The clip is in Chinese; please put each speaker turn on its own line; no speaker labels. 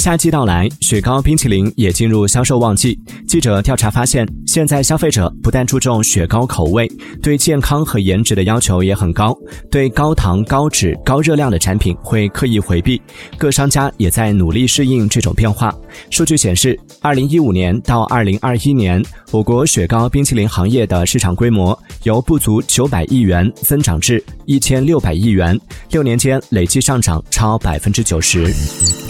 夏季到来，雪糕冰淇淋也进入销售旺季。记者调查发现，现在消费者不但注重雪糕口味，对健康和颜值的要求也很高，对高糖、高脂、高热量的产品会刻意回避。各商家也在努力适应这种变化。数据显示，二零一五年到二零二一年，我国雪糕冰淇淋行业的市场规模由不足九百亿元增长至一千六百亿元，六年间累计上涨超百分之九十。